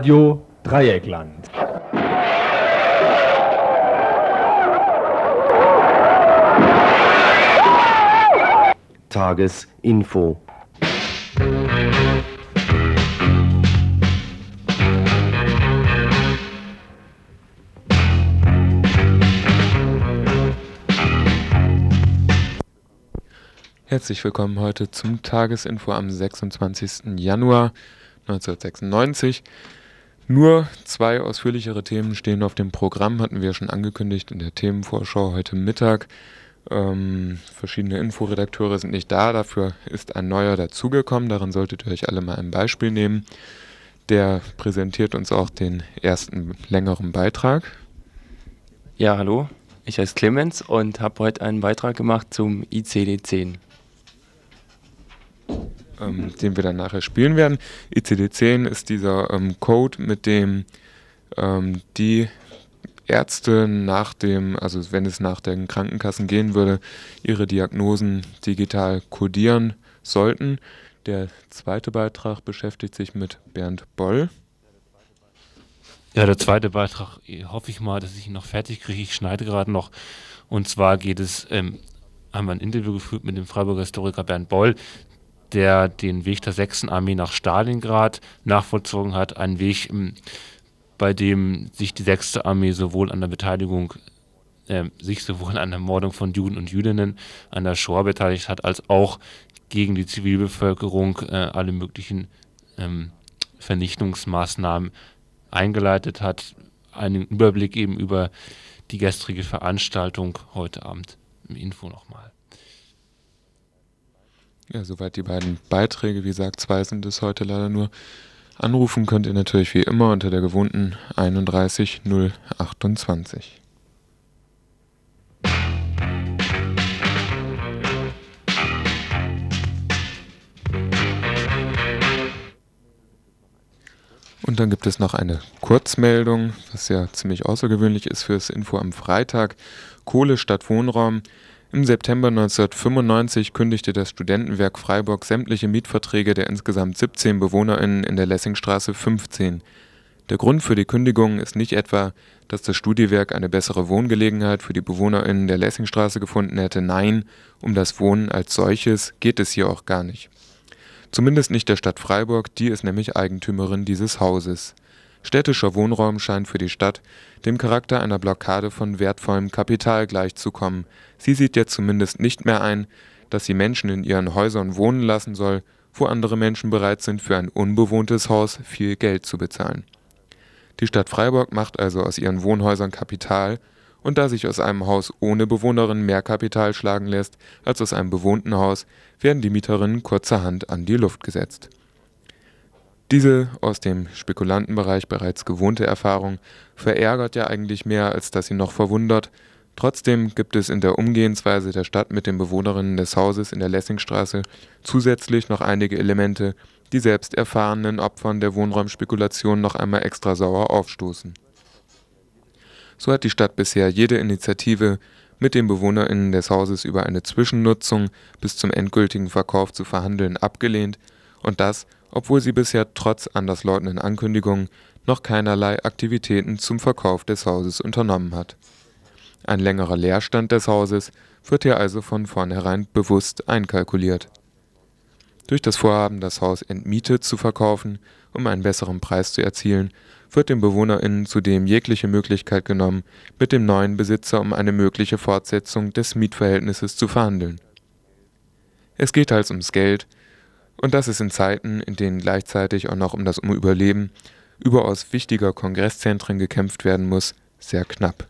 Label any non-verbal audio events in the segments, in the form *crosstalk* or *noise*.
Radio Dreieckland. Tagesinfo. Herzlich willkommen heute zum Tagesinfo am 26. Januar 1996. Nur zwei ausführlichere Themen stehen auf dem Programm, hatten wir schon angekündigt in der Themenvorschau heute Mittag. Ähm, verschiedene Inforedakteure sind nicht da, dafür ist ein neuer dazugekommen. Daran solltet ihr euch alle mal ein Beispiel nehmen. Der präsentiert uns auch den ersten längeren Beitrag. Ja, hallo, ich heiße Clemens und habe heute einen Beitrag gemacht zum ICD-10 ähm, den wir dann nachher spielen werden. ICD-10 ist dieser ähm, Code, mit dem ähm, die Ärzte nach dem, also wenn es nach den Krankenkassen gehen würde, ihre Diagnosen digital codieren sollten. Der zweite Beitrag beschäftigt sich mit Bernd Boll. Ja, der zweite Beitrag hoffe ich mal, dass ich ihn noch fertig kriege. Ich schneide gerade noch. Und zwar geht es, ähm, haben wir ein Interview geführt mit dem Freiburger Historiker Bernd Boll, der den Weg der 6. Armee nach Stalingrad nachvollzogen hat. Ein Weg, ähm, bei dem sich die 6. Armee sowohl an der Beteiligung äh, sich sowohl an der Mordung von Juden und Jüdinnen an der Shoah beteiligt hat, als auch gegen die Zivilbevölkerung äh, alle möglichen ähm, Vernichtungsmaßnahmen eingeleitet hat. Einen Überblick eben über die gestrige Veranstaltung heute Abend im Info nochmal. Ja, soweit die beiden Beiträge. Wie gesagt, zwei sind es heute leider nur. Anrufen könnt ihr natürlich wie immer unter der gewohnten 31 028. Und dann gibt es noch eine Kurzmeldung, was ja ziemlich außergewöhnlich ist fürs Info am Freitag. Kohle statt Wohnraum. Im September 1995 kündigte das Studentenwerk Freiburg sämtliche Mietverträge der insgesamt 17 BewohnerInnen in der Lessingstraße 15. Der Grund für die Kündigung ist nicht etwa, dass das Studiwerk eine bessere Wohngelegenheit für die BewohnerInnen der Lessingstraße gefunden hätte. Nein, um das Wohnen als solches geht es hier auch gar nicht. Zumindest nicht der Stadt Freiburg, die ist nämlich Eigentümerin dieses Hauses Städtischer Wohnraum scheint für die Stadt dem Charakter einer Blockade von wertvollem Kapital gleichzukommen. Sie sieht jetzt zumindest nicht mehr ein, dass sie Menschen in ihren Häusern wohnen lassen soll, wo andere Menschen bereit sind, für ein unbewohntes Haus viel Geld zu bezahlen. Die Stadt Freiburg macht also aus ihren Wohnhäusern Kapital, und da sich aus einem Haus ohne Bewohnerin mehr Kapital schlagen lässt als aus einem bewohnten Haus, werden die Mieterinnen kurzerhand an die Luft gesetzt diese aus dem Spekulantenbereich bereits gewohnte Erfahrung verärgert ja eigentlich mehr, als dass sie noch verwundert. Trotzdem gibt es in der Umgehensweise der Stadt mit den Bewohnerinnen des Hauses in der Lessingstraße zusätzlich noch einige Elemente, die selbst erfahrenen Opfern der Wohnraumspekulation noch einmal extra sauer aufstoßen. So hat die Stadt bisher jede Initiative, mit den BewohnerInnen des Hauses über eine Zwischennutzung bis zum endgültigen Verkauf zu verhandeln, abgelehnt und das obwohl sie bisher trotz anderslautenden Ankündigungen noch keinerlei Aktivitäten zum Verkauf des Hauses unternommen hat. Ein längerer Leerstand des Hauses wird hier also von vornherein bewusst einkalkuliert. Durch das Vorhaben, das Haus entmietet zu verkaufen, um einen besseren Preis zu erzielen, wird den BewohnerInnen zudem jegliche Möglichkeit genommen, mit dem neuen Besitzer um eine mögliche Fortsetzung des Mietverhältnisses zu verhandeln. Es geht teils ums Geld, und das ist in Zeiten, in denen gleichzeitig auch noch um das Überleben überaus wichtiger Kongresszentren gekämpft werden muss, sehr knapp.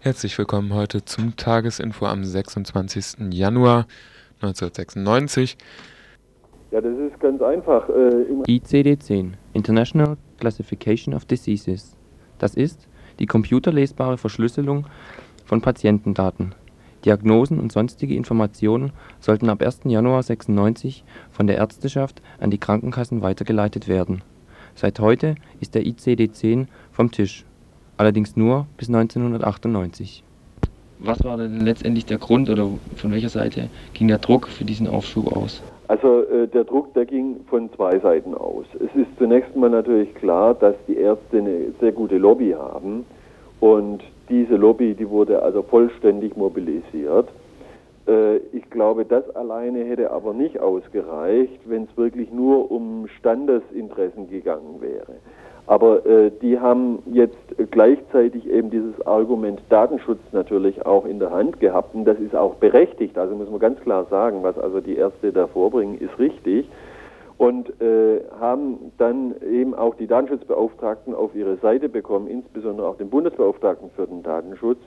Herzlich willkommen heute zum Tagesinfo am 26. Januar 1996. Ja, das ist ganz einfach. Äh, ICD-10, International Classification of Diseases. Das ist die computerlesbare Verschlüsselung von Patientendaten. Diagnosen und sonstige Informationen sollten ab 1. Januar 96 von der Ärzteschaft an die Krankenkassen weitergeleitet werden. Seit heute ist der ICD-10 vom Tisch. allerdings nur bis 1998. Was war denn letztendlich der Grund oder von welcher Seite ging der Druck für diesen Aufschub aus? Also äh, der Druck, der ging von zwei Seiten aus. Es ist zunächst mal natürlich klar, dass die Ärzte eine sehr gute Lobby haben und diese Lobby, die wurde also vollständig mobilisiert. Äh, ich glaube, das alleine hätte aber nicht ausgereicht, wenn es wirklich nur um Standesinteressen gegangen wäre. Aber äh, die haben jetzt gleichzeitig eben dieses Argument Datenschutz natürlich auch in der Hand gehabt und das ist auch berechtigt. Also muss man ganz klar sagen, was also die Ärzte da vorbringen, ist richtig. Und äh, haben dann eben auch die Datenschutzbeauftragten auf ihre Seite bekommen, insbesondere auch den Bundesbeauftragten für den Datenschutz,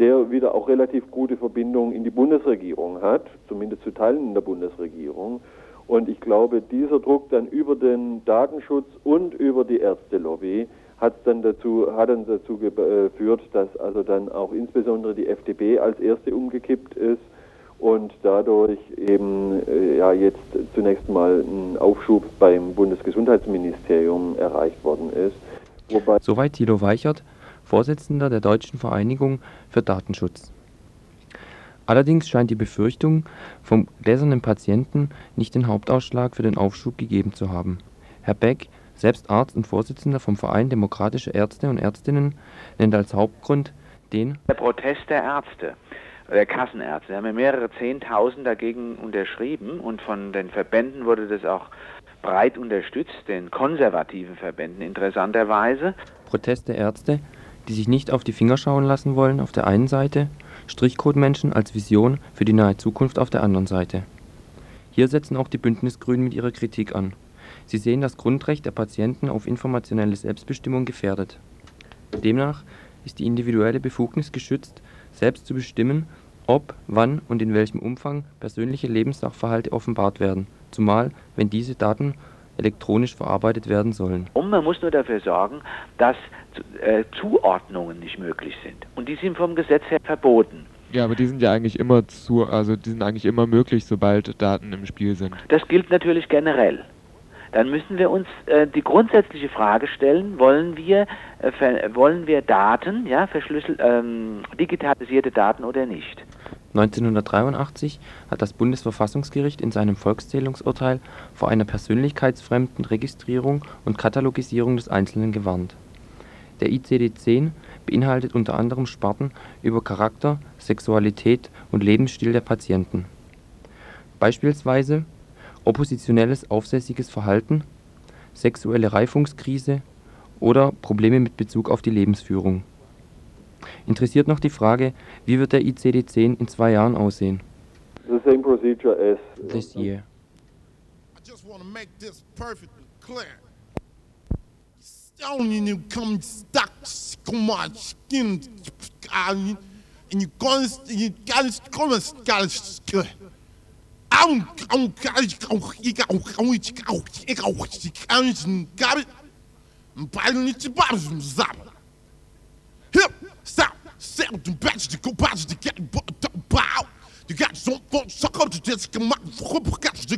der wieder auch relativ gute Verbindungen in die Bundesregierung hat, zumindest zu Teilen in der Bundesregierung. Und ich glaube, dieser Druck dann über den Datenschutz und über die Ärztelobby hat dann dazu, hat dann dazu geführt, dass also dann auch insbesondere die FDP als erste umgekippt ist und dadurch eben äh, ja jetzt zunächst mal ein Aufschub beim Bundesgesundheitsministerium erreicht worden ist. Wobei Soweit Thilo Weichert, Vorsitzender der Deutschen Vereinigung für Datenschutz. Allerdings scheint die Befürchtung vom gläsernen Patienten nicht den Hauptausschlag für den Aufschub gegeben zu haben. Herr Beck, selbst Arzt und Vorsitzender vom Verein Demokratische Ärzte und Ärztinnen, nennt als Hauptgrund den Der Protest der Ärzte, der Kassenärzte. Da haben mehrere Zehntausend dagegen unterschrieben und von den Verbänden wurde das auch breit unterstützt, den konservativen Verbänden interessanterweise. Protest der Ärzte, die sich nicht auf die Finger schauen lassen wollen auf der einen Seite Strichcode-Menschen als Vision für die nahe Zukunft auf der anderen Seite. Hier setzen auch die Bündnisgrünen mit ihrer Kritik an. Sie sehen das Grundrecht der Patienten auf informationelle Selbstbestimmung gefährdet. Demnach ist die individuelle Befugnis geschützt, selbst zu bestimmen, ob, wann und in welchem Umfang persönliche Lebenssachverhalte offenbart werden, zumal wenn diese Daten elektronisch verarbeitet werden sollen. Und man muss nur dafür sorgen, dass äh, Zuordnungen nicht möglich sind. Und die sind vom Gesetz her verboten. Ja, aber die sind ja eigentlich immer zu, also die sind eigentlich immer möglich, sobald Daten im Spiel sind. Das gilt natürlich generell. Dann müssen wir uns äh, die grundsätzliche Frage stellen: Wollen wir, äh, wollen wir Daten, ja, verschlüsselt, ähm, digitalisierte Daten oder nicht? 1983 hat das Bundesverfassungsgericht in seinem Volkszählungsurteil vor einer persönlichkeitsfremden Registrierung und Katalogisierung des Einzelnen gewarnt. Der ICD-10 beinhaltet unter anderem Sparten über Charakter, Sexualität und Lebensstil der Patienten. Beispielsweise oppositionelles aufsässiges Verhalten, sexuelle Reifungskrise oder Probleme mit Bezug auf die Lebensführung. Interessiert noch die Frage, wie wird der ICD-10 in zwei Jahren aussehen? The same procedure as This year. I just want to make this perfectly clear. Only you come stuck come on skin and you gonna you gotta come and gotta I'm I'm zap hip step the batch to go batch to get bow. You got some fun suck up to just come out catch the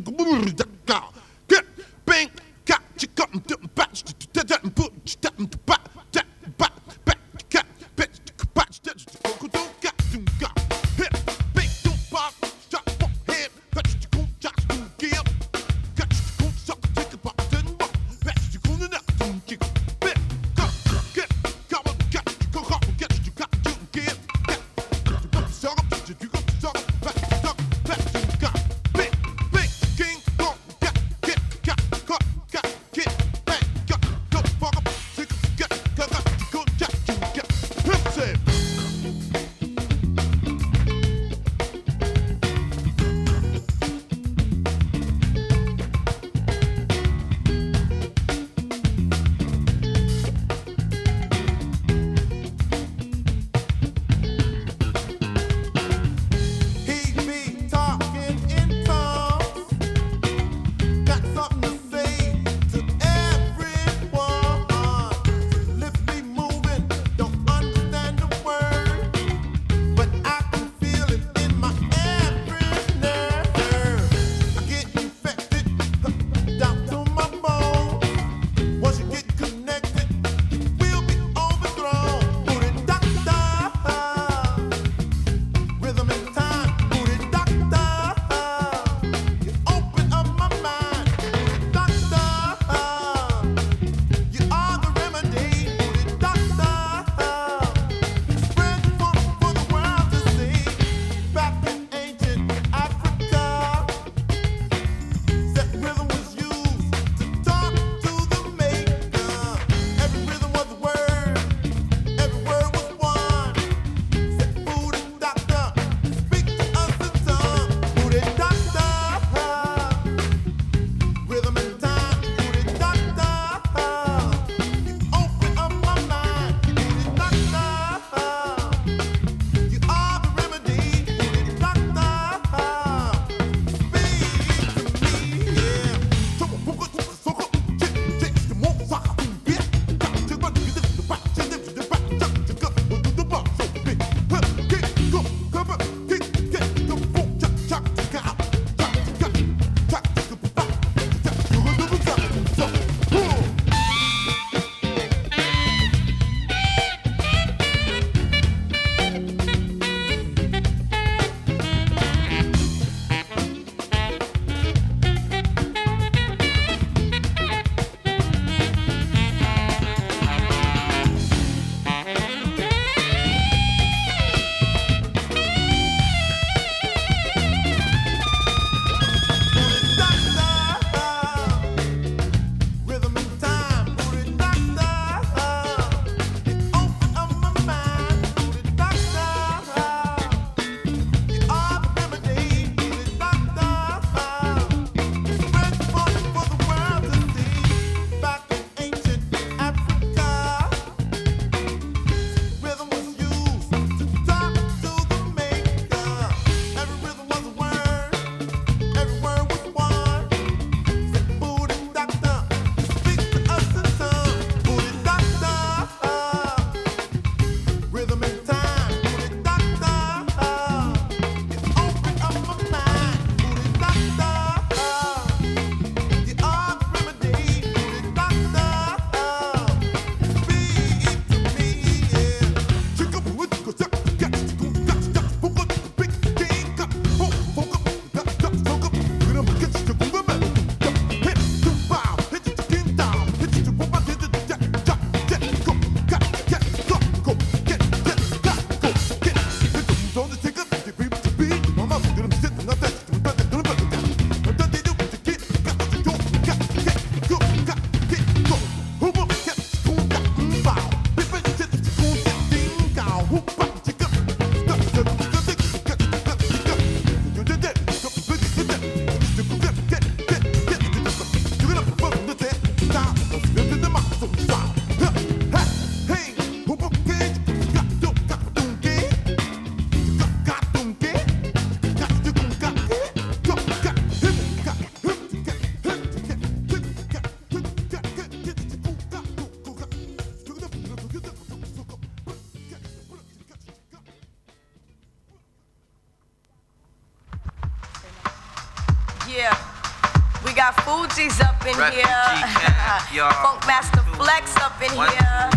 got up in Refugee here. camp. *laughs* Funk Master Flex up in One, here.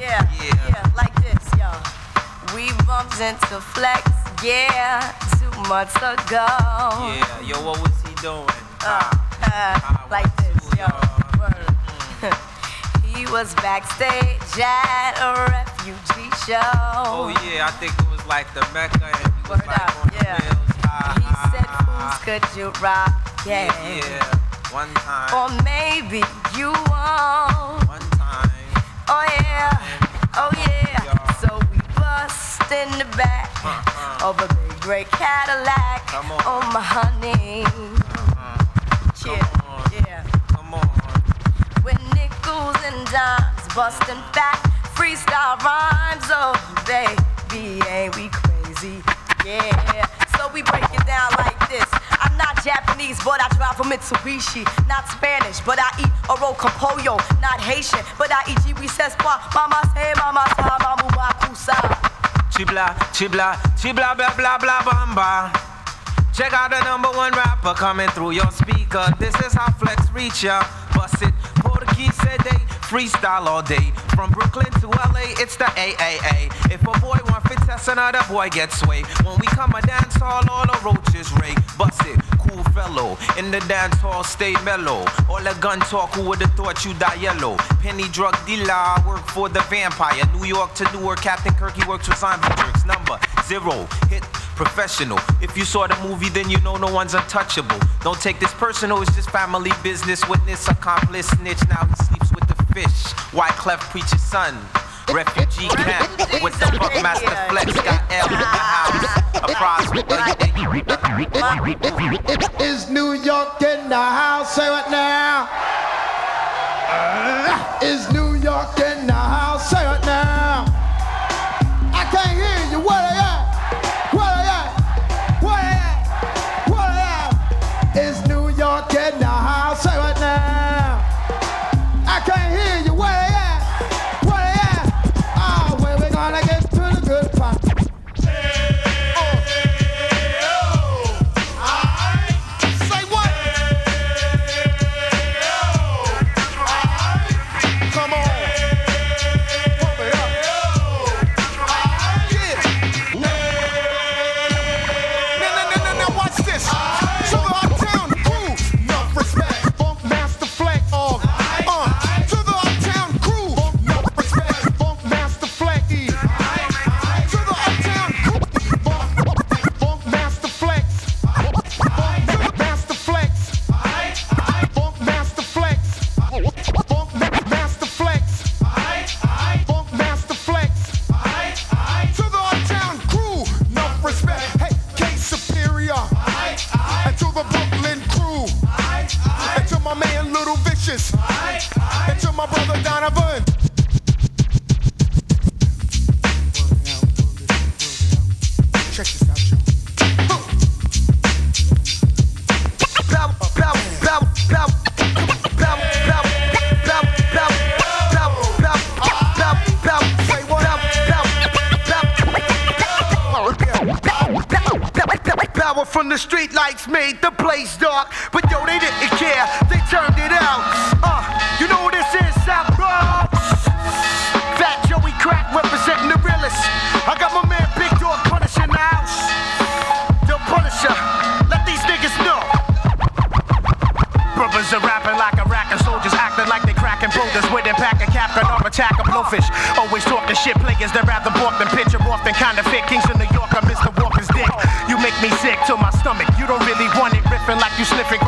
Yeah, Yeah. yeah, like this, y'all. We bumped into Flex, yeah, two months ago. Yeah, yo, what was he doing? Uh, uh, like this, yo. Word. *laughs* he was backstage at a refugee show. Oh yeah, I think it was like the Mecca and he was Word like up, yeah. Ah, He said, Fools, could you rock? yeah, Yeah. One time, Or maybe you won't. one time. Oh yeah, oh yeah. Yeah. So we bust in the back Uh-uh. of a big gray Cadillac. Come on. Oh my honey. Uh-huh. Come Yeah, on, yeah. come on. With nickels and dimes busting back, freestyle rhymes. Oh baby, ain't we crazy? Yeah. So we break it down like this. I'm not Japanese, but I drive a Mitsubishi. Not Spanish, but I eat oroco pollo. Not Haitian, but I eat jiwi sesqua. Mama say, mama sa, mamu makusa. Chibla, chibla, chibla, blah, blah, blah, bamba. Check out the number one rapper coming through your speaker. This is how Flex reach ya. Bust it. Portuguese they freestyle all day. From Brooklyn to LA, it's the AAA. If a boy want fit test, another boy gets sway. When we come a dance hall, all the roaches ray. Bust it, In the dance hall, stay mellow. All the gun talk, who would've thought you die yellow? Penny drug dealer, I work for the vampire. New York to Newark, Captain Kirky works with zombie jerks. Number zero, hit professional. If you saw the movie, then you know no one's untouchable. Don't take this personal, it's just family business. Witness, accomplice, snitch. Now he sleeps with the fish. Why Clef preaches son? Refugee camp with the fuck master flex. Got L in the house. A. Is New York in the house? Say it now. Uh, Is New York in the house? Say it now. Attack a blowfish. Always talking shit, players that rather walk than picture off than kind of fit. Kings in New York, I Mr. Walker's dick. You make me sick to my stomach. You don't really want it, riffing like you sniffing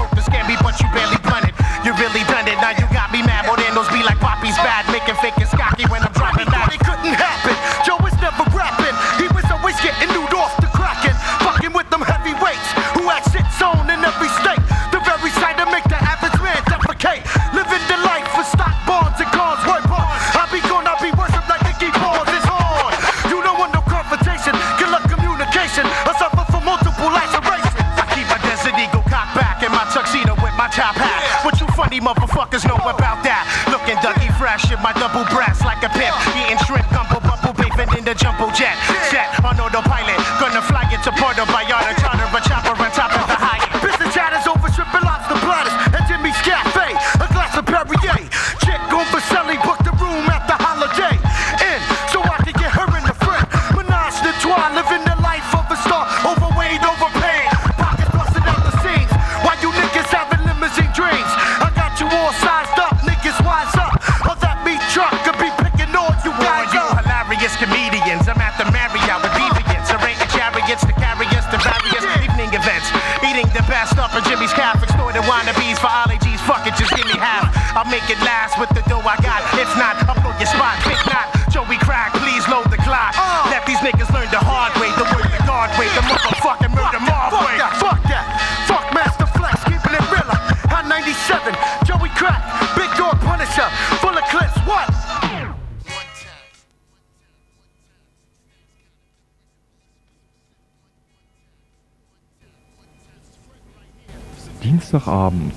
Dienstagabend.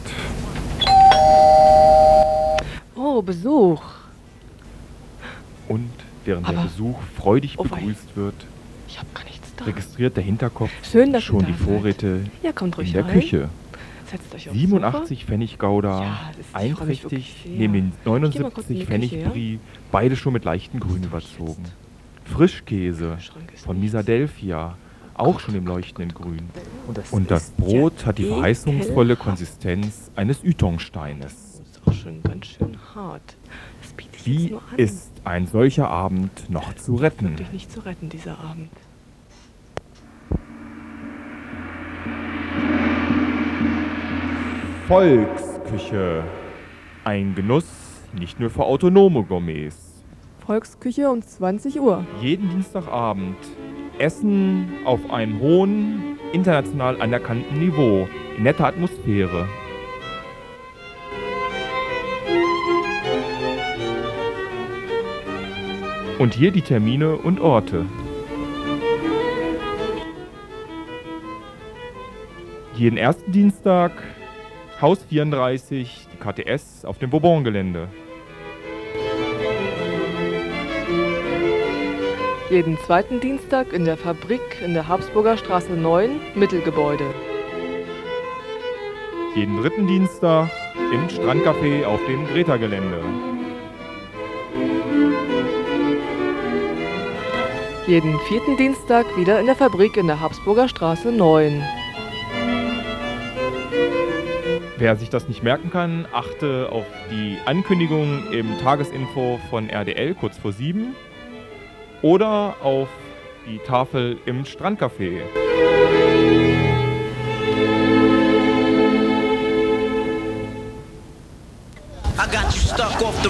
Oh, Besuch. Und während der Aber- Besuch freudig Oh, begrüßt wird, Ich habe gar nichts da. registriert der Hinterkopf Schön, schon die. Vorräte Ja, in der rein. Küche. Setzt euch aufs 87 Pfennig Gouda, Ja, sehr. neben den Ich geh mal kurz in 79 die Pfennig Küche, ja? Brie, beide schon mit leichten Grün überzogen. Frischkäse von Misadelphia, auch schon im leuchtenden Grün. Und das, Brot ja hat die verheißungsvolle. Konsistenz eines Ytongsteines. Ist auch schon ganz schön hart. Das biete ich jetzt Wie nur an. ist ein solcher Abend noch zu retten? Wirklich nicht zu retten, dieser Abend. Volksküche. Ein Genuss nicht nur für autonome Gourmets. Volksküche um 20 Uhr. Jeden Dienstagabend Essen auf einem hohen, international anerkannten Niveau, in netter Atmosphäre. Und hier die Termine und Orte. Jeden ersten Dienstag Haus 34, die KTS auf dem Bourbon-Gelände. Jeden zweiten Dienstag in der Fabrik in der Habsburger Straße 9, Mittelgebäude. Jeden dritten Dienstag im Strandcafé auf dem Greta-Gelände. Jeden vierten Dienstag wieder in der Fabrik in der Habsburger Straße 9. Wer sich das nicht merken kann, achte auf die Ankündigung im Tagesinfo von RDL kurz vor sieben oder auf die Tafel im Strandcafé. I got you stuck off the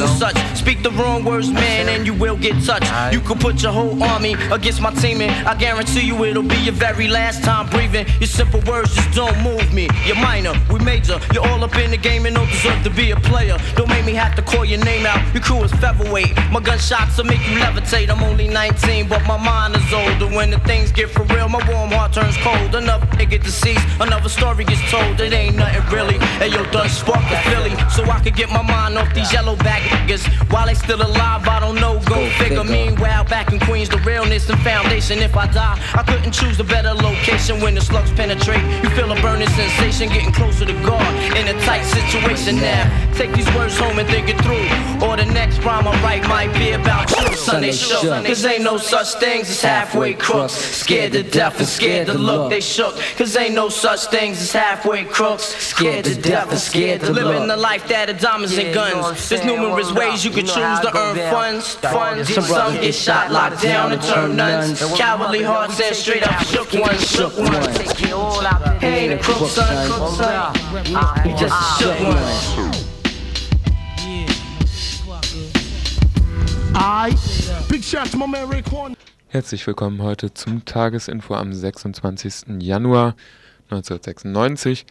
and such. Speak the wrong words, man, and you will get touched. You could put your whole army against my team, and I guarantee you it'll be your very last time breathing. Your simple words just don't move me. You're minor, we major. You're all up in the game and don't deserve to be a player. Don't make me have to call your name out. Your crew is featherweight. My gunshots will make you levitate. I'm only 19, but my mind is older. When the things get for real, my warm heart turns cold. Another nigga deceased, another story gets told. It ain't nothing really. Hey yo, done spark the Philly, so I could get my mind off these yellow back niggas. While they still alive, I don't know. Go, figure. Meanwhile, back in Queens, the realness and foundation. If I die, I couldn't choose a better location when the slugs penetrate. You feel a burning sensation, getting closer to God in a tight situation now. Take these words home and think it through. Or the next rhyme I write might be about you. Sunday shook. Cause ain't no such things as halfway crooks. Scared to death and scared to look. They shook. Cause ain't no such things as halfway crooks. Scared to death and scared to look. Living the life that of diamonds and guns. There's numerous ways you can choose to earn funds. Funds. Some get shot, locked down, and turn nuns. Cowardly hearts and straight up shook ones. Shook ones. He ain't a crook, son. Crook, son. He just a shook one. Herzlich willkommen heute zum Tagesinfo am 26. Januar 1996.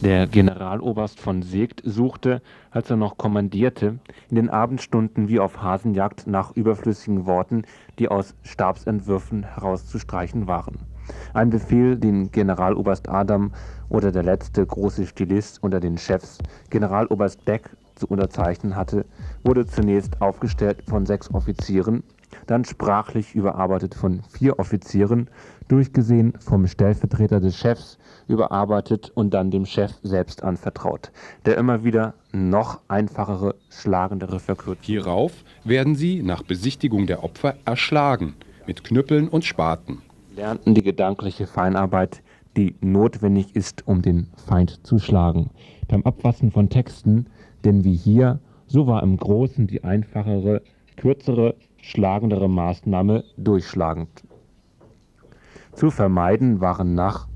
Der Generaloberst von Seegt suchte, als er noch kommandierte, in den Abendstunden wie auf Hasenjagd nach überflüssigen Worten, die aus Stabsentwürfen herauszustreichen waren. Ein Befehl, den Generaloberst Adam oder der letzte große Stilist unter den Chefs, Generaloberst Beck, zu unterzeichnen hatte, wurde zunächst aufgestellt von sechs Offizieren, dann sprachlich überarbeitet von vier Offizieren, durchgesehen vom Stellvertreter des Chefs, überarbeitet und dann dem Chef selbst anvertraut, der immer wieder noch einfachere, schlagendere Verkürzungen. Hierauf werden sie nach Besichtigung der Opfer erschlagen mit Knüppeln und Spaten. lernten die gedankliche Feinarbeit, die notwendig ist, um den Feind zu schlagen. Beim Abwassen von Texten, denn wie hier, so war im Großen die einfachere, kürzere, schlagendere Maßnahme durchschlagend. Zu vermeiden waren nach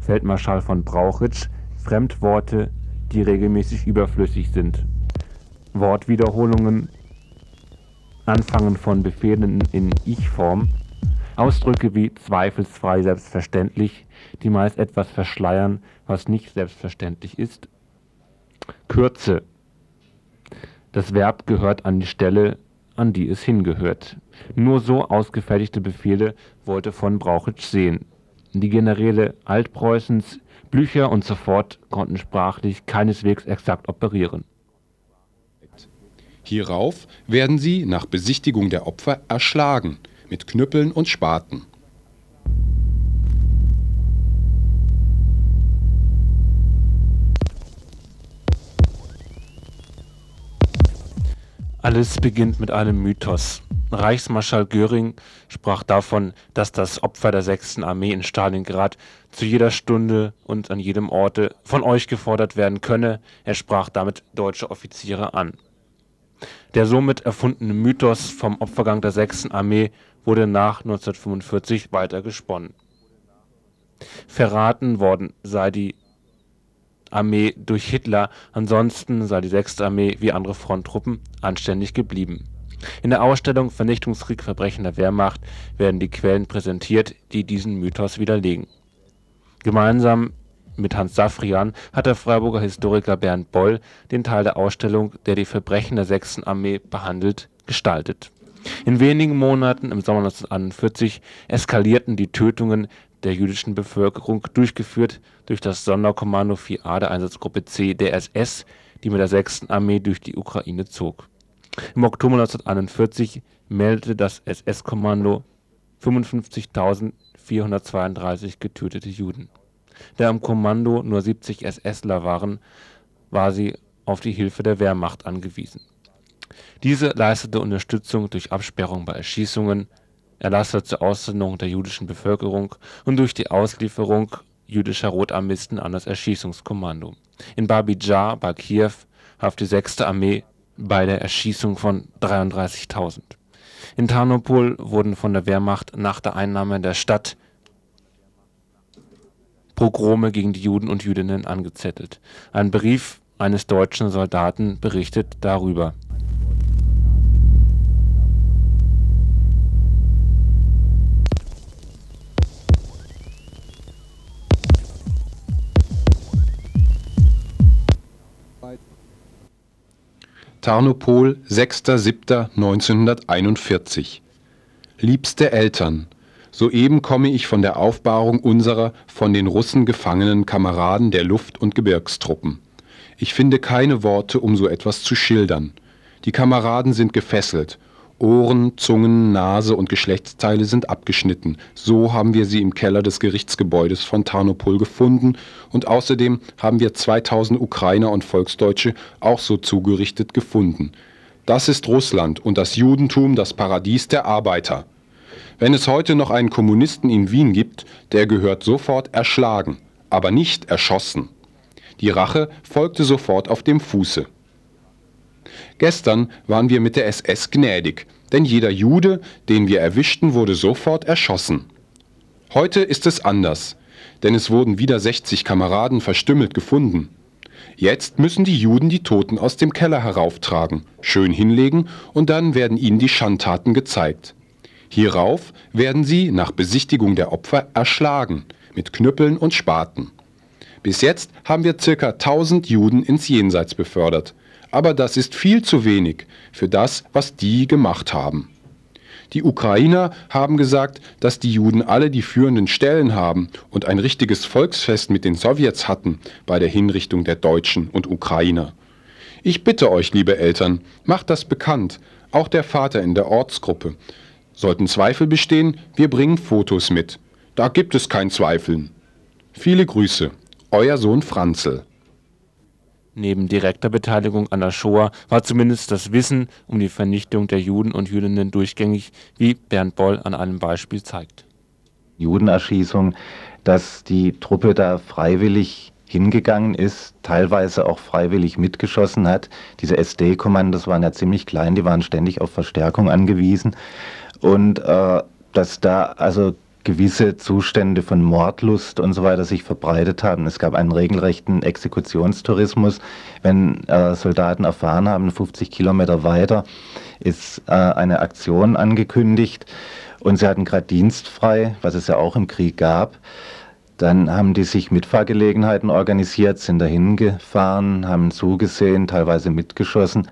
Feldmarschall von Brauchitsch Fremdworte, die regelmäßig überflüssig sind. Wortwiederholungen, Anfangen von Befehlen in Ich-Form, Ausdrücke wie zweifelsfrei selbstverständlich, die meist etwas verschleiern, was nicht selbstverständlich ist. Kürze. Das Verb gehört an die Stelle, an die es hingehört. Nur so ausgefertigte Befehle wollte von Brauchitsch sehen. Die Generäle Altpreußens, Blücher und so fort konnten sprachlich keineswegs exakt operieren. Hierauf werden sie nach Besichtigung der Opfer erschlagen mit Knüppeln und Spaten. Alles beginnt mit einem Mythos. Reichsmarschall Göring sprach davon, dass das Opfer der 6. Armee in Stalingrad zu jeder Stunde und an jedem Orte von euch gefordert werden könne. Er sprach damit deutsche Offiziere an. Der somit erfundene Mythos vom Opfergang der 6. Armee wurde nach 1945 weiter gesponnen. Verraten worden sei die Armee durch Hitler, ansonsten sei die 6. Armee wie andere Fronttruppen anständig geblieben. In der Ausstellung Vernichtungskrieg Verbrechen der Wehrmacht werden die Quellen präsentiert, die diesen Mythos widerlegen. Gemeinsam mit Hans Safrian hat der Freiburger Historiker Bernd Boll den Teil der Ausstellung, der die Verbrechen der 6. Armee behandelt, gestaltet. In wenigen Monaten im Sommer 1941 eskalierten die Tötungen der jüdischen Bevölkerung, durchgeführt durch das Sonderkommando 4A der Einsatzgruppe C der SS, die mit der 6. Armee durch die Ukraine zog. Im Oktober 1941 meldete das SS-Kommando 55.432 getötete Juden. Da im Kommando nur 70 SSler waren, war sie auf die Hilfe der Wehrmacht angewiesen. Diese leistete Unterstützung durch Absperrung bei Erschießungen, Erlasse zur Aussonderung der jüdischen Bevölkerung und durch die Auslieferung jüdischer Rotarmisten an das Erschießungskommando. In Babi Jar bei Kiew half die 6. Armee bei der Erschießung von 33.000. In Tarnopol wurden von der Wehrmacht nach der Einnahme der Stadt Pogrome gegen die Juden und Jüdinnen angezettelt. Ein Brief eines deutschen Soldaten berichtet darüber. Tarnopol, 6.7.1941 Liebste Eltern, soeben komme ich von der Aufbahrung unserer von den Russen gefangenen Kameraden der Luft- und Gebirgstruppen. Ich finde keine Worte, um so etwas zu schildern. Die Kameraden sind gefesselt. Ohren, Zungen, Nase und Geschlechtsteile sind abgeschnitten. So haben wir sie im Keller des Gerichtsgebäudes von Tarnopol gefunden und außerdem haben wir 2000 Ukrainer und Volksdeutsche auch so zugerichtet gefunden. Das ist Russland und das Judentum das Paradies der Arbeiter. Wenn es heute noch einen Kommunisten in Wien gibt, der gehört sofort erschlagen, aber nicht erschossen. Die Rache folgte sofort auf dem Fuße. Gestern waren wir mit der SS gnädig, denn jeder Jude, den wir erwischten, wurde sofort erschossen. Heute ist es anders, denn es wurden wieder 60 Kameraden verstümmelt gefunden. Jetzt müssen die Juden die Toten aus dem Keller herauftragen, schön hinlegen und dann werden ihnen die Schandtaten gezeigt. Hierauf werden sie nach Besichtigung der Opfer erschlagen, mit Knüppeln und Spaten. Bis jetzt haben wir circa 1000 Juden ins Jenseits befördert, aber das ist viel zu wenig für das, was die gemacht haben. Die Ukrainer haben gesagt, dass die Juden alle die führenden Stellen haben und ein richtiges Volksfest mit den Sowjets hatten bei der Hinrichtung der Deutschen und Ukrainer. Ich bitte euch, liebe Eltern, macht das bekannt, auch der Vater in der Ortsgruppe, Sollten Zweifel bestehen, wir bringen Fotos mit. Da gibt es kein Zweifeln. Viele Grüße, euer Sohn Franzl. Neben direkter Beteiligung an der Shoah war zumindest das Wissen um die Vernichtung der Juden und Jüdinnen durchgängig, wie Bernd Boll an einem Beispiel zeigt. Judenerschießung, dass die Truppe da freiwillig hingegangen ist, teilweise auch freiwillig mitgeschossen hat. Diese SD-Kommandos waren ja ziemlich klein, die waren ständig auf Verstärkung angewiesen. Und äh, dass da also gewisse Zustände von Mordlust und so weiter sich verbreitet haben. Es gab einen regelrechten Exekutionstourismus. Wenn äh, Soldaten erfahren haben, 50 Kilometer weiter ist äh, eine Aktion angekündigt und sie hatten gerade dienstfrei, was es ja auch im Krieg gab. Dann haben die sich Mitfahrgelegenheiten organisiert, sind dahin gefahren, haben zugesehen, teilweise mitgeschossen.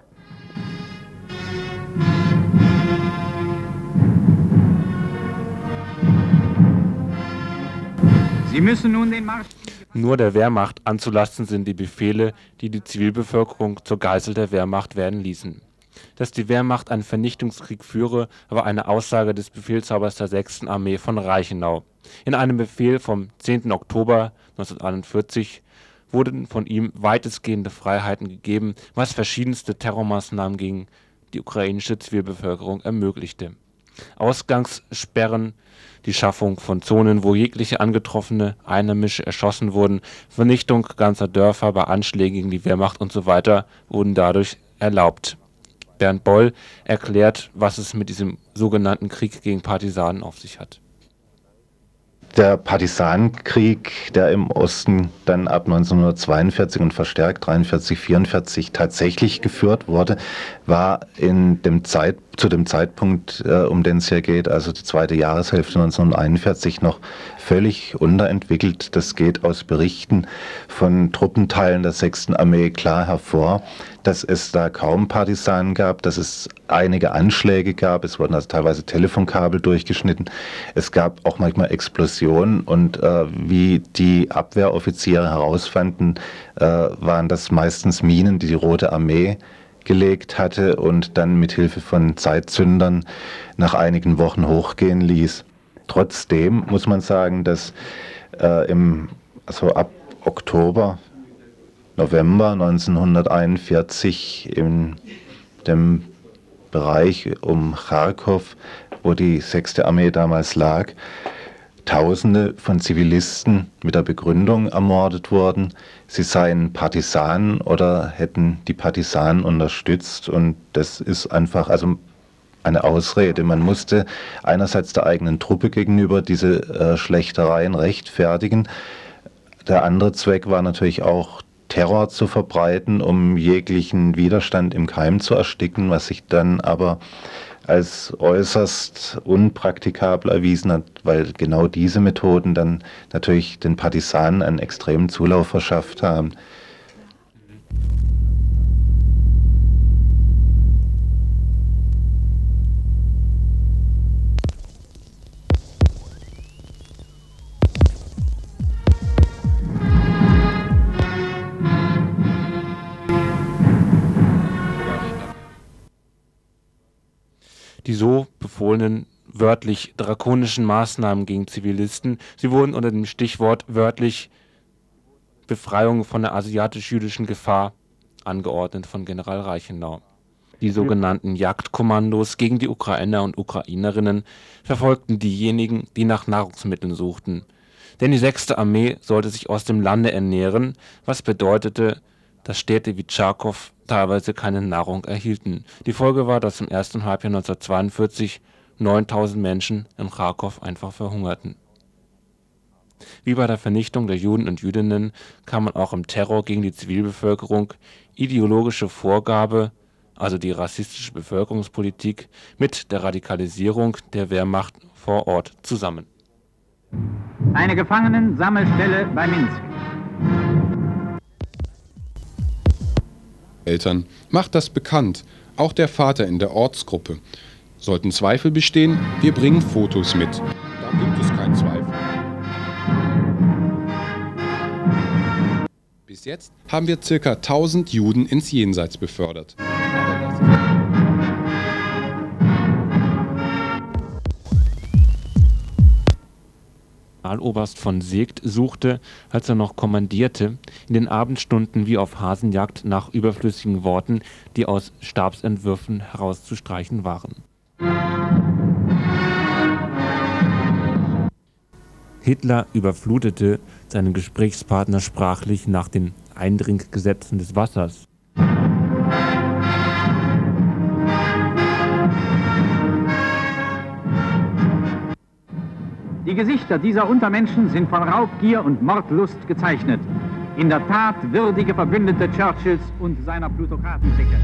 Nur der Wehrmacht anzulasten sind die Befehle, die die Zivilbevölkerung zur Geisel der Wehrmacht werden ließen. Dass die Wehrmacht einen Vernichtungskrieg führe, war eine Aussage des Befehlshabers der 6. Armee von Reichenau. In einem Befehl vom 10. Oktober 1941 wurden von ihm weitestgehende Freiheiten gegeben, was verschiedenste Terrormaßnahmen gegen die ukrainische Zivilbevölkerung ermöglichte. Ausgangssperren, die Schaffung von Zonen, wo jegliche angetroffene Einheimische erschossen wurden, Vernichtung ganzer Dörfer bei Anschlägen gegen die Wehrmacht usw. So wurden dadurch erlaubt. Bernd Boll erklärt, was es mit diesem sogenannten Krieg gegen Partisanen auf sich hat der Partisanenkrieg, der im Osten dann ab 1942 und verstärkt 43, 44 tatsächlich geführt wurde, war in dem Zeit, zu dem Zeitpunkt, äh, um den es hier geht, also die zweite Jahreshälfte 1941, noch völlig unterentwickelt. Das geht aus Berichten von Truppenteilen der 6. Armee klar hervor, dass es da kaum Partisanen gab, dass es einige Anschläge gab, es wurden also teilweise Telefonkabel durchgeschnitten, es gab auch manchmal Explosionen und äh, wie die Abwehroffiziere herausfanden, äh, waren das meistens Minen, die die Rote Armee gelegt hatte und dann mit Hilfe von Zeitzündern nach einigen Wochen hochgehen ließ. Trotzdem muss man sagen, dass äh, im, also ab Oktober, November 1941 in dem Bereich um Kharkov, wo die 6. Armee damals lag, Tausende von Zivilisten mit der Begründung ermordet wurden, sie seien Partisanen oder hätten die Partisanen unterstützt. Und das ist einfach also eine Ausrede. Man musste einerseits der eigenen Truppe gegenüber diese äh, Schlechtereien rechtfertigen. Der andere Zweck war natürlich auch Terror zu verbreiten, um jeglichen Widerstand im Keim zu ersticken, was sich dann aber als äußerst unpraktikabel erwiesen hat, weil genau diese Methoden dann natürlich den Partisanen einen extremen Zulauf verschafft haben. Die so befohlenen wörtlich drakonischen Maßnahmen gegen Zivilisten. Sie wurden unter dem Stichwort wörtlich Befreiung von der asiatisch-jüdischen Gefahr angeordnet von General Reichenau. Die sogenannten Jagdkommandos gegen die Ukrainer und Ukrainerinnen verfolgten diejenigen, die nach Nahrungsmitteln suchten. Denn die 6. Armee sollte sich aus dem Lande ernähren, was bedeutete, dass Städte wie Charkow teilweise keine Nahrung erhielten. Die Folge war, dass im ersten Halbjahr 1942 9000 Menschen in Kharkov einfach verhungerten. Wie bei der Vernichtung der Juden und Jüdinnen kann man auch im Terror gegen die Zivilbevölkerung ideologische Vorgabe, also die rassistische Bevölkerungspolitik, mit der Radikalisierung der Wehrmacht vor Ort zusammen. Eine Gefangenensammelstelle bei Minsk. Eltern, macht das bekannt, auch der Vater in der Ortsgruppe. Sollten Zweifel bestehen, wir bringen Fotos mit. Da gibt es keinen Zweifel. Bis jetzt haben wir ca. 1000 Juden ins Jenseits befördert. Generaloberst von Seegt suchte, als er noch kommandierte, in den Abendstunden wie auf Hasenjagd nach überflüssigen Worten, die aus Stabsentwürfen herauszustreichen waren. Hitler überflutete seinen Gesprächspartner sprachlich nach den Eindringgesetzen des Wassers. Die Gesichter dieser Untermenschen sind von Raubgier und Mordlust gezeichnet. In der Tat würdige Verbündete Churchills und seiner Plutokratenklicke.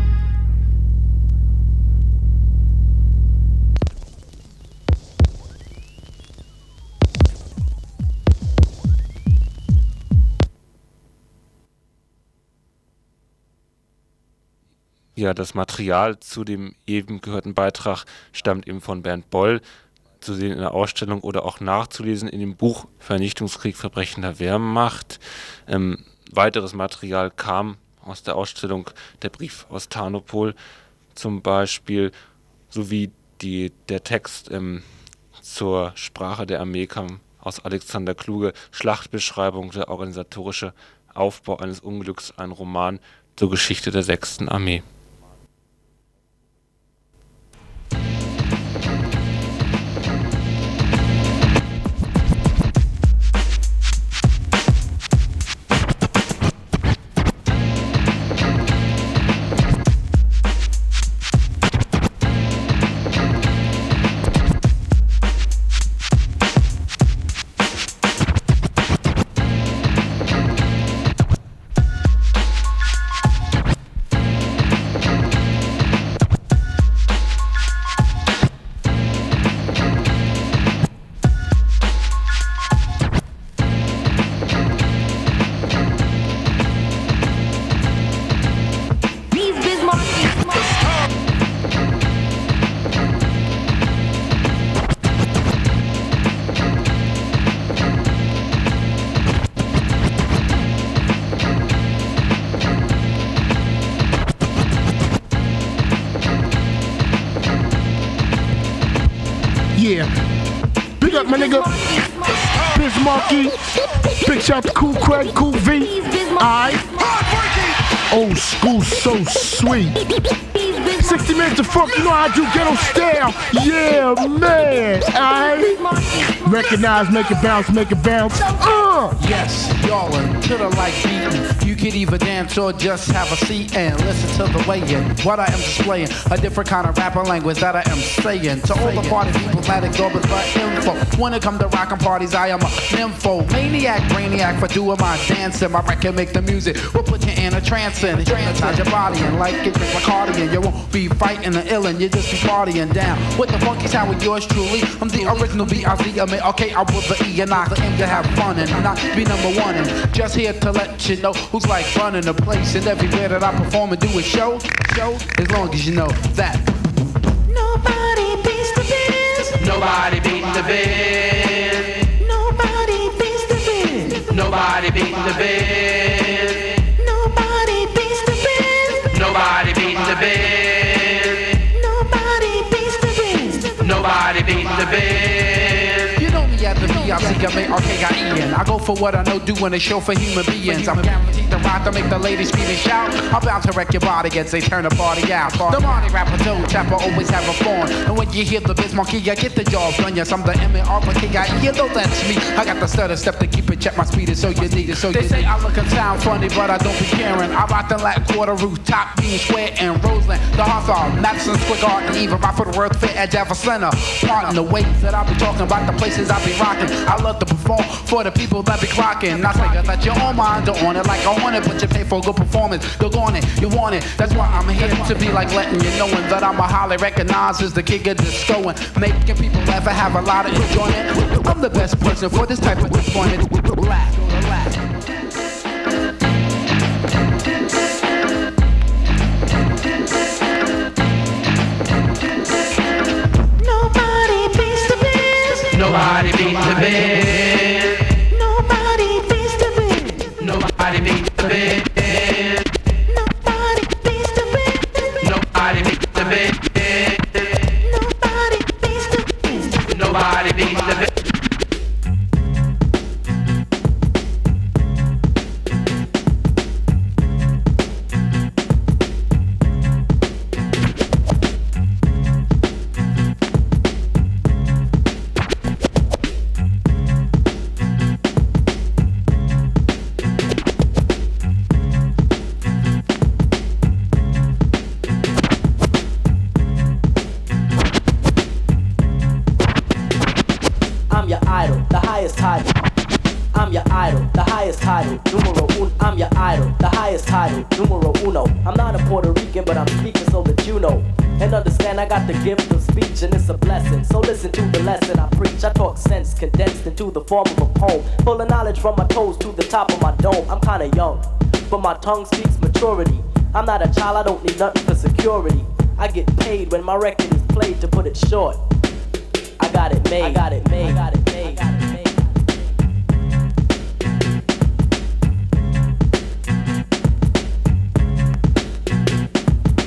Ja, das Material zu dem eben gehörten Beitrag stammt eben von Bernd Boll, zu sehen in der Ausstellung oder auch nachzulesen in dem Buch Vernichtungskrieg, Verbrechen der Wehrmacht. Ähm, weiteres Material kam aus der Ausstellung Der Brief aus Tarnopol zum Beispiel, sowie die, der Text ähm, zur Sprache der Armee kam aus Alexander Kluge, Schlachtbeschreibung, der organisatorische Aufbau eines Unglücks, ein Roman zur Geschichte der 6. Armee. Man. Alright. Recognize, make it bounce, make it bounce. Uh. Yes, y'all are to the like beating. You could either dance or just have a seat and listen to the way in. What I am displaying, a different kind of rapper language that I am saying. To all the party people, Matic Dobbins, but info. When it come to rockin' parties, I am a nympho. Maniac, brainiac for doing my dancing. My record make the music. We'll put you in a trance and hypnotize your body and like it, drink Bacardi and you won't be fighting the ill and you just be partying down. With the funky sound with yours truly. I'm the original B-I-Z, mean, okay, I will the E and I aim to have fun and not be number one. And just here to let you know who's like running the place and everywhere that I perform and do a show, show, as long as you know that. Nobody beating the band. Nobody beats the biz. Nobody beating the band. Nobody beats the biz. Nobody beating the band. Nobody beats the biz. Nobody beating the band. You know me at the VIC, I make RKIEN. I go for what I know, doing a show for human beings. I'm guaranteed to rock to make the ladies scream and shout. I'm bound to wreck your body as they turn the party out. The Monty rapper, toe tapper, always have a phone. And when you hear the biz monkey, I get the job done. Yes, I'm the M and R for KIE, you know that's me. I got the stutter step to keep it check. My speed is so you need it, so they say I look and sound funny, but I don't be caring. I rock the Latin quarter rooftop, being square and Roseland, the Hawthorne, Madison Square Garden, even right for the World Fair at Java Center. Pardon the ways that I be talking about the places I be rocking. I love to perform for the people that be clocking. I say that you're on mine, don't on it like I want it, but you pay for a good performance. You're on it, you want it. That's why I'm here to be like letting you knowing that I'm a highly recognized as the king of disco and making people laugh and have a lot of enjoyment. I'm the best person for this type of deployment. Laugh, laugh. nobody beats the bed. Tongue speaks maturity. I'm not a child, I don't need nothing for security. I get paid when my record is played to put it short. I got it made. I got it made. I got it made. I got it made.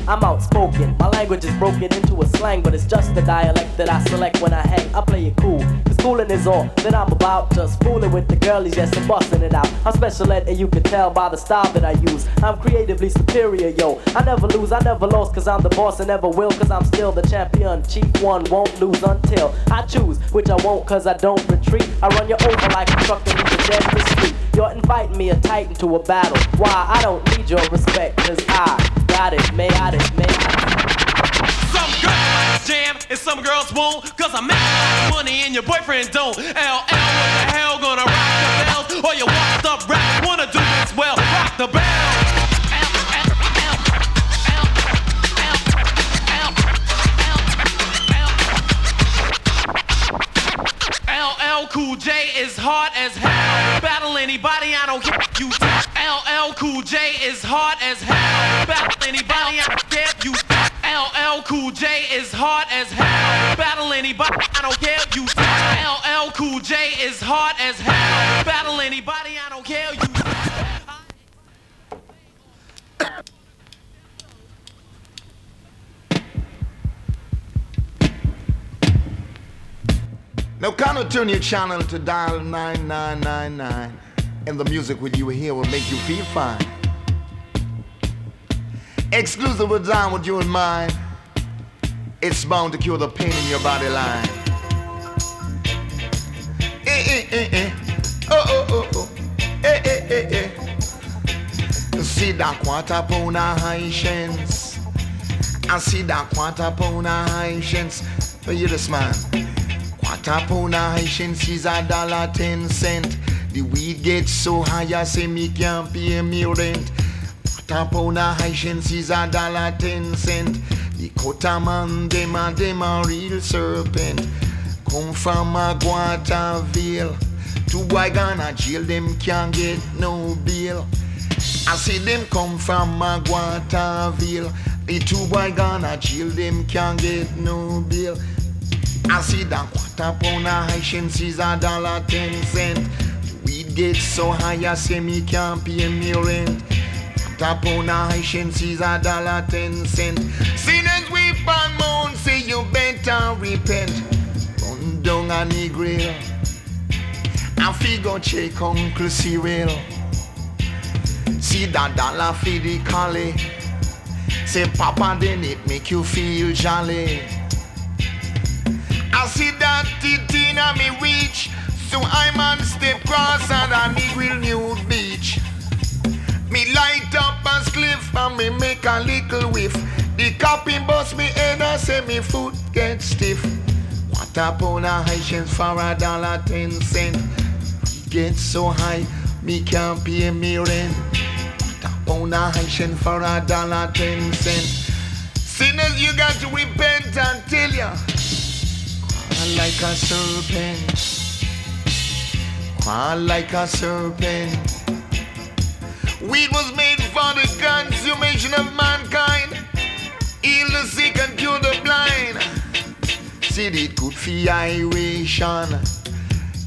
I'm outspoken. My language is broken into a slang, but it's just the dialect that I select when I hang. I play it cool, cause coolin' is all that I'm about. Just fooling with the girlies, yes, I'm busting it out. I'm special ed, and you can tell by the style that I I never I lost, cause I'm the boss and never will, cause I'm still the champion. Chief one won't lose until I choose, which I won't, cause I don't retreat. I run you over like a truck that leaves a dead the street. You're inviting me a titan to a battle. Why? I don't need your respect, cause I got it, made, got it, made. Some girls jam and some girls won't. Cause I'm making money and your boyfriend don't. LL, what the hell gonna rock the bells? Or you washed up rap wanna do as well. Rock the bells. Cool J is hard as hell. Battle anybody, I don't care. You LL Cool J is hard as hell. Battle anybody, I don't care. You LL Cool J is hard as hell. Battle anybody, I don't care. You LL Cool J is hard as hell. Battle anybody, Now, can you turn your channel to dial 9999 and the music what you hear will make you feel fine. Exclusive with with you in mind. It's bound to cure the pain in your body line. Eh, eh, eh, eh. Oh, oh, oh, oh. Eh, eh, eh, eh. See that quarter pound of Haitians. I see that quarter pound of Haitians. For you this man. Quarter pound of Haitians is a dollar ten cent. The weed gets so high I say me can't pay me rent. Quarter pound of Haitians is a dollar ten cent. The quota man them a them a real serpent. Come from a Guataville. Two boy gonna jail them can't get no bail. I see them come from a Guataville. The two boy gonna jail them can't get no bail. I see that quarter pound of Haitians is a dollar ten cent. Weed get so high I say me can't pay me rent. Quarter pound of Haitians is a dollar ten cent. Sinners weep and moan, say you better repent. Run down a Negril. I figure check Uncle Cyril. See that dollar for the collie. Say Papa then it make you feel jolly. I see me reach. So I'm on step cross and a Negril nude beach. Me light up a spliff and me make a little whiff. The copy bust me head and say me foot get stiff. What a pound of Haitians for a dollar ten cent. Get so high, me can't pay me rent. What a pound of Haitian for a dollar ten cent. Sinners, you got to repent and tell ya. Like a serpent. Crawl like a serpent. Weed was made for the consummation of mankind. Heal the sick and cure the blind. Said it good for aeration.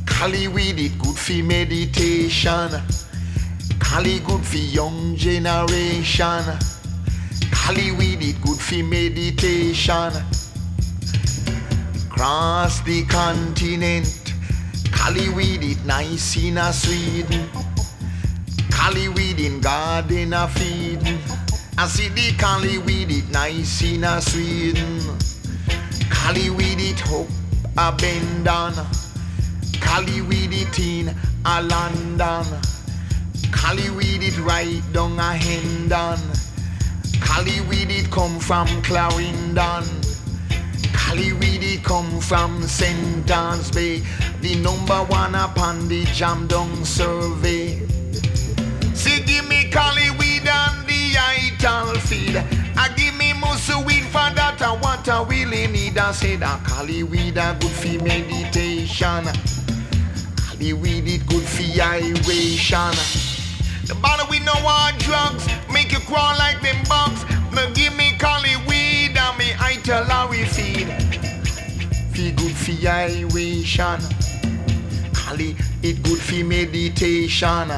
Cali weed it good for meditation. Cali good for young generation. Cali weed it good for meditation. Cross the continent. Cali weed it nice in a Sweden. Cali weed in garden a feeding. I see the Cali weed it nice in a Sweden. Cali weed it up a bend on. Cali weed it in a London. Cali weed it right down a Hendon. Cali weed it come from Clarendon. Cali weed come from Sentence Bay, the number one upon the jam down survey. See, give me collie weed and the ital feed. I ah, give me muscle weed for that ah, I want I really need. Ah, I say that collie weed a good for meditation. Collie weed it good for iration. The bottle we know our drugs make you crawl like them bugs. Now give me collie weed and me ital feed. Feel good for iration. Collie it good for meditation.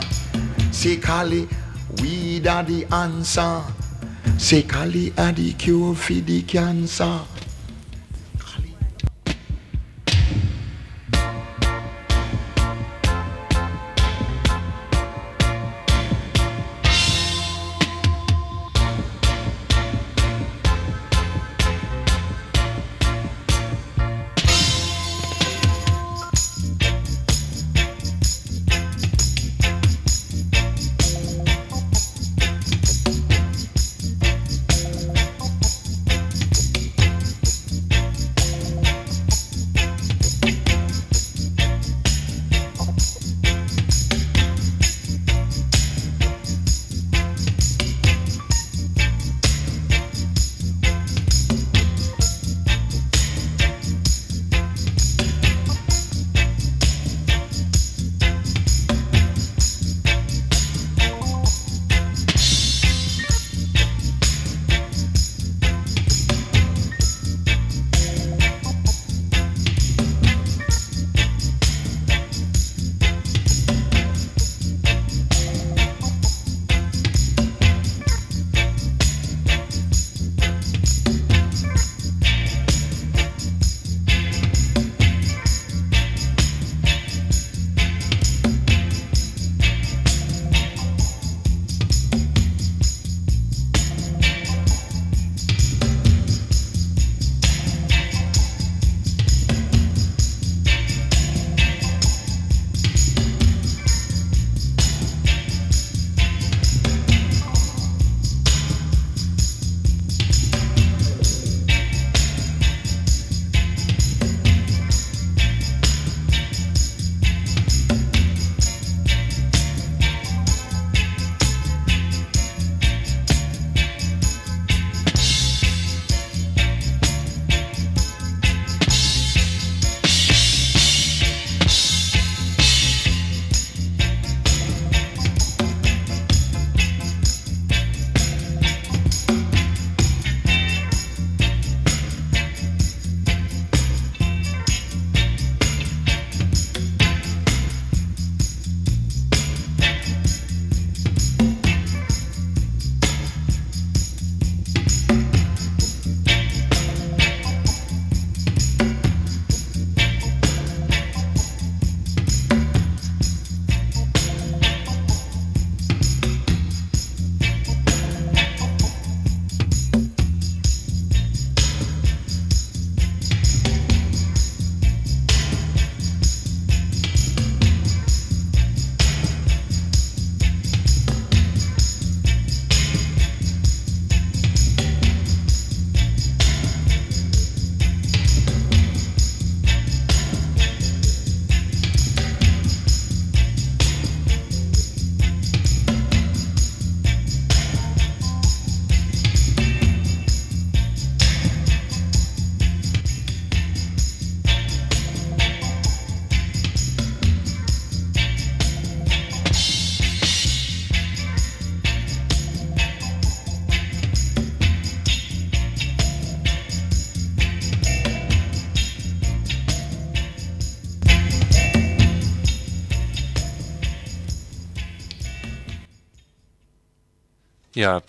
Say Kali, weed are the answer. Say Kali are the cure for the cancer.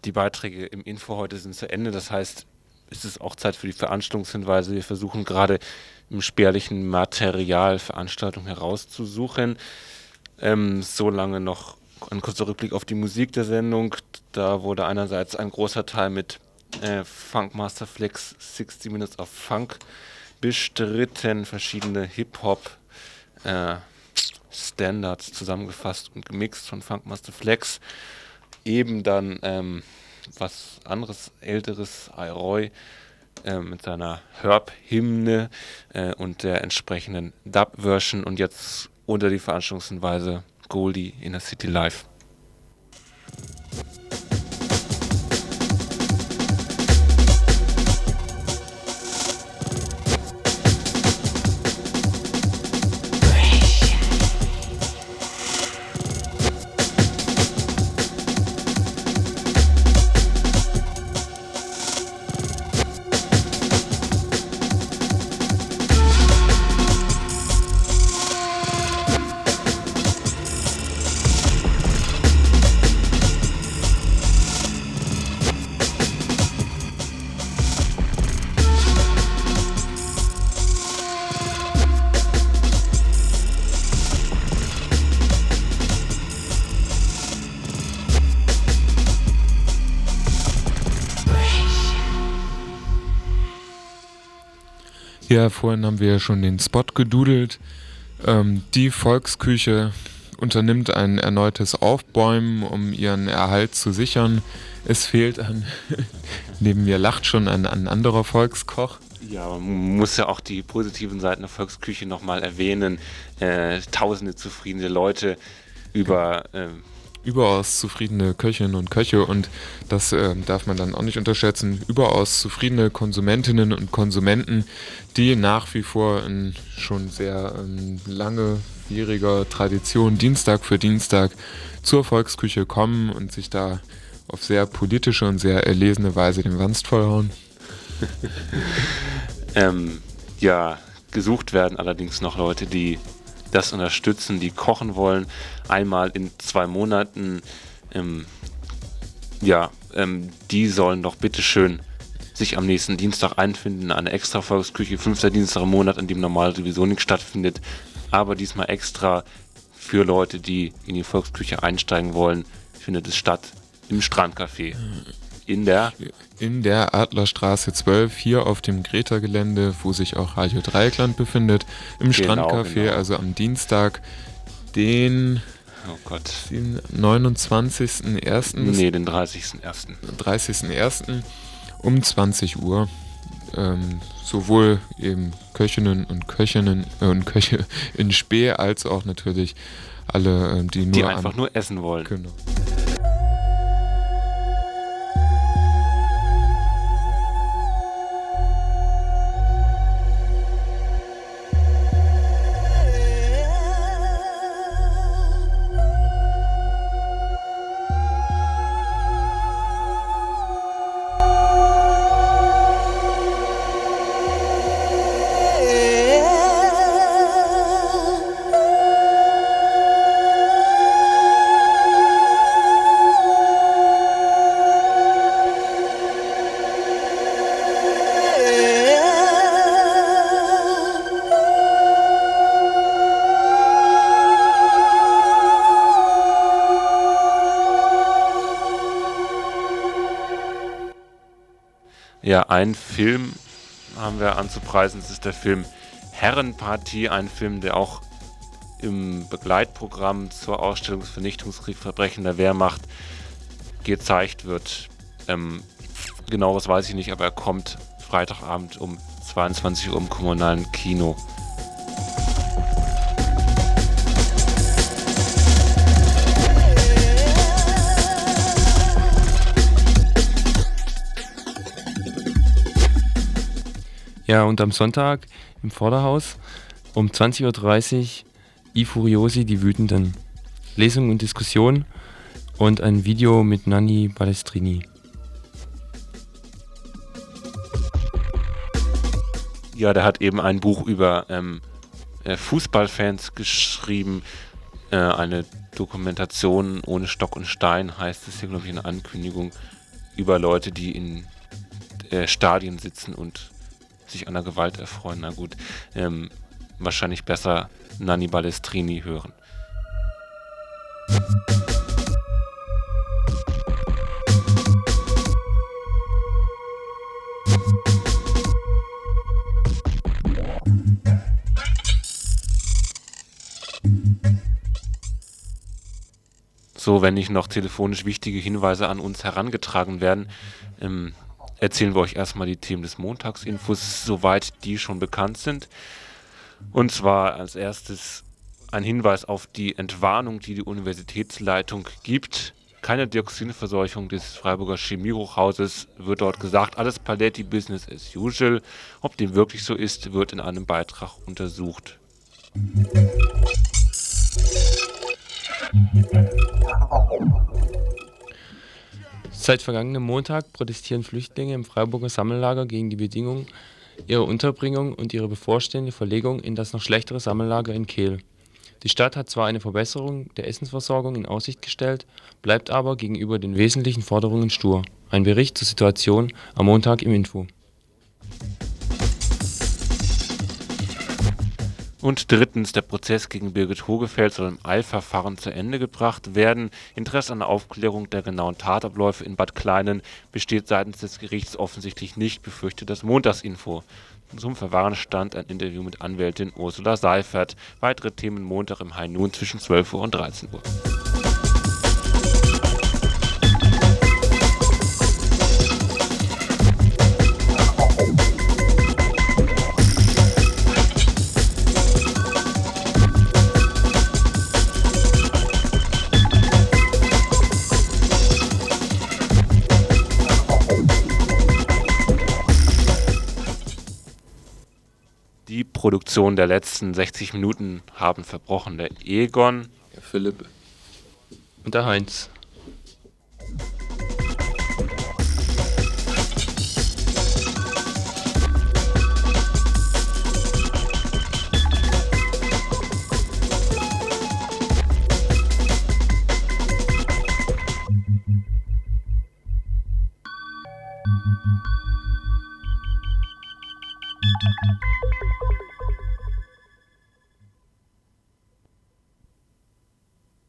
Die Beiträge im Info heute sind zu Ende. Das heißt, es ist auch Zeit für die Veranstaltungshinweise. Wir versuchen gerade im spärlichen Material Veranstaltungen herauszusuchen. Ähm, so lange noch ein kurzer Rückblick auf die Musik der Sendung. Da wurde einerseits ein großer Teil mit äh, Funkmaster Flex 60 Minutes of Funk bestritten, verschiedene Hip-Hop äh, Standards zusammengefasst und gemixt von Funkmaster Flex eben dann ähm, was anderes, älteres, Roy äh, mit seiner Herb-Hymne äh, und der entsprechenden Dub-Version und jetzt unter die Veranstaltungsweise Goldie in der City Live. Ja, vorhin haben wir ja schon den Spot gedudelt. Ähm, die Volksküche unternimmt ein erneutes Aufbäumen, um ihren Erhalt zu sichern. Es fehlt an, *laughs* neben mir lacht schon ein, ein anderer Volkskoch. Ja, man muss ja auch die positiven Seiten der Volksküche nochmal erwähnen. Äh, tausende zufriedene Leute über äh, überaus zufriedene Köchinnen und Köche und das äh, darf man dann auch nicht unterschätzen, überaus zufriedene Konsumentinnen und Konsumenten, die nach wie vor in schon sehr ähm, langejähriger Tradition Dienstag für Dienstag zur Volksküche kommen und sich da auf sehr politische und sehr erlesene Weise den Wanst vollhauen. *laughs* ähm, ja, gesucht werden allerdings noch Leute, die das unterstützen, die kochen wollen, einmal in zwei Monaten. Ähm, ja, ähm, die sollen doch bitteschön sich am nächsten Dienstag einfinden, eine extra Volksküche, fünfter Dienstag im Monat, an dem normal sowieso nichts stattfindet, aber diesmal extra für Leute, die in die Volksküche einsteigen wollen, findet es statt im Strandcafé. In der in der Adlerstraße 12, hier auf dem Greta-Gelände, wo sich auch Radio Dreieckland befindet, im Genau, Strandcafé, genau. also am Dienstag, den, Oh Gott. den 29.01. bis Nee, den 30.01. 30.01. um 20 Uhr. Ähm, sowohl eben Köchinnen und Köchinnen äh, und Köche in Spee als auch natürlich alle, ähm, die nur Die einfach nur essen wollen. Genau. Ja, ein Film haben wir anzupreisen. Das ist der Film Herrenpartie, ein Film, der auch im Begleitprogramm zur Ausstellung Vernichtungskriegverbrechen der Wehrmacht gezeigt wird. Ähm, genaues weiß ich nicht, aber er kommt Freitagabend um 22 Uhr im kommunalen Kino. Ja, und am Sonntag im Vorderhaus um 20.30 Uhr I Furiosi, die Wütenden. Lesung und Diskussion und ein Video mit Nanni Balestrini. Ja, der hat eben ein Buch über ähm, äh, Fußballfans geschrieben. Äh, eine Dokumentation ohne Stock und Stein heißt es hier, glaube ich, eine Ankündigung über Leute, die in äh, Stadien sitzen und sich an der Gewalt erfreuen. Na gut, ähm, wahrscheinlich besser Nanni Balestrini hören. So, wenn nicht noch telefonisch wichtige Hinweise an uns herangetragen werden. Ähm, erzählen wir euch erstmal die Themen des Montagsinfos, soweit die schon bekannt sind. Und zwar als erstes ein Hinweis auf die Entwarnung, die die Universitätsleitung gibt. Keine Dioxinverseuchung des Freiburger Chemiehochhauses wird dort gesagt. Alles Paletti Business as usual. Ob dem wirklich so ist, wird in einem Beitrag untersucht. Seit vergangenem Montag protestieren Flüchtlinge im Freiburger Sammellager gegen die Bedingungen ihrer Unterbringung und ihre bevorstehende Verlegung in das noch schlechtere Sammellager in Kehl. Die Stadt hat zwar eine Verbesserung der Essensversorgung in Aussicht gestellt, bleibt aber gegenüber den wesentlichen Forderungen stur. Ein Bericht zur Situation am Montag im Info. Und drittens, der Prozess gegen Birgit Hogefeld soll im Eilverfahren zu Ende gebracht werden. Interesse an der Aufklärung der genauen Tatabläufe in Bad Kleinen besteht seitens des Gerichts offensichtlich nicht, befürchtet das Montagsinfo. Zum Verfahren stand ein Interview mit Anwältin Ursula Seifert. Weitere Themen Montag im High Noon zwischen 12 Uhr und 13 Uhr. Produktion der letzten 60 Minuten haben verbrochen. Der Egon. Der Philipp. Und der Heinz.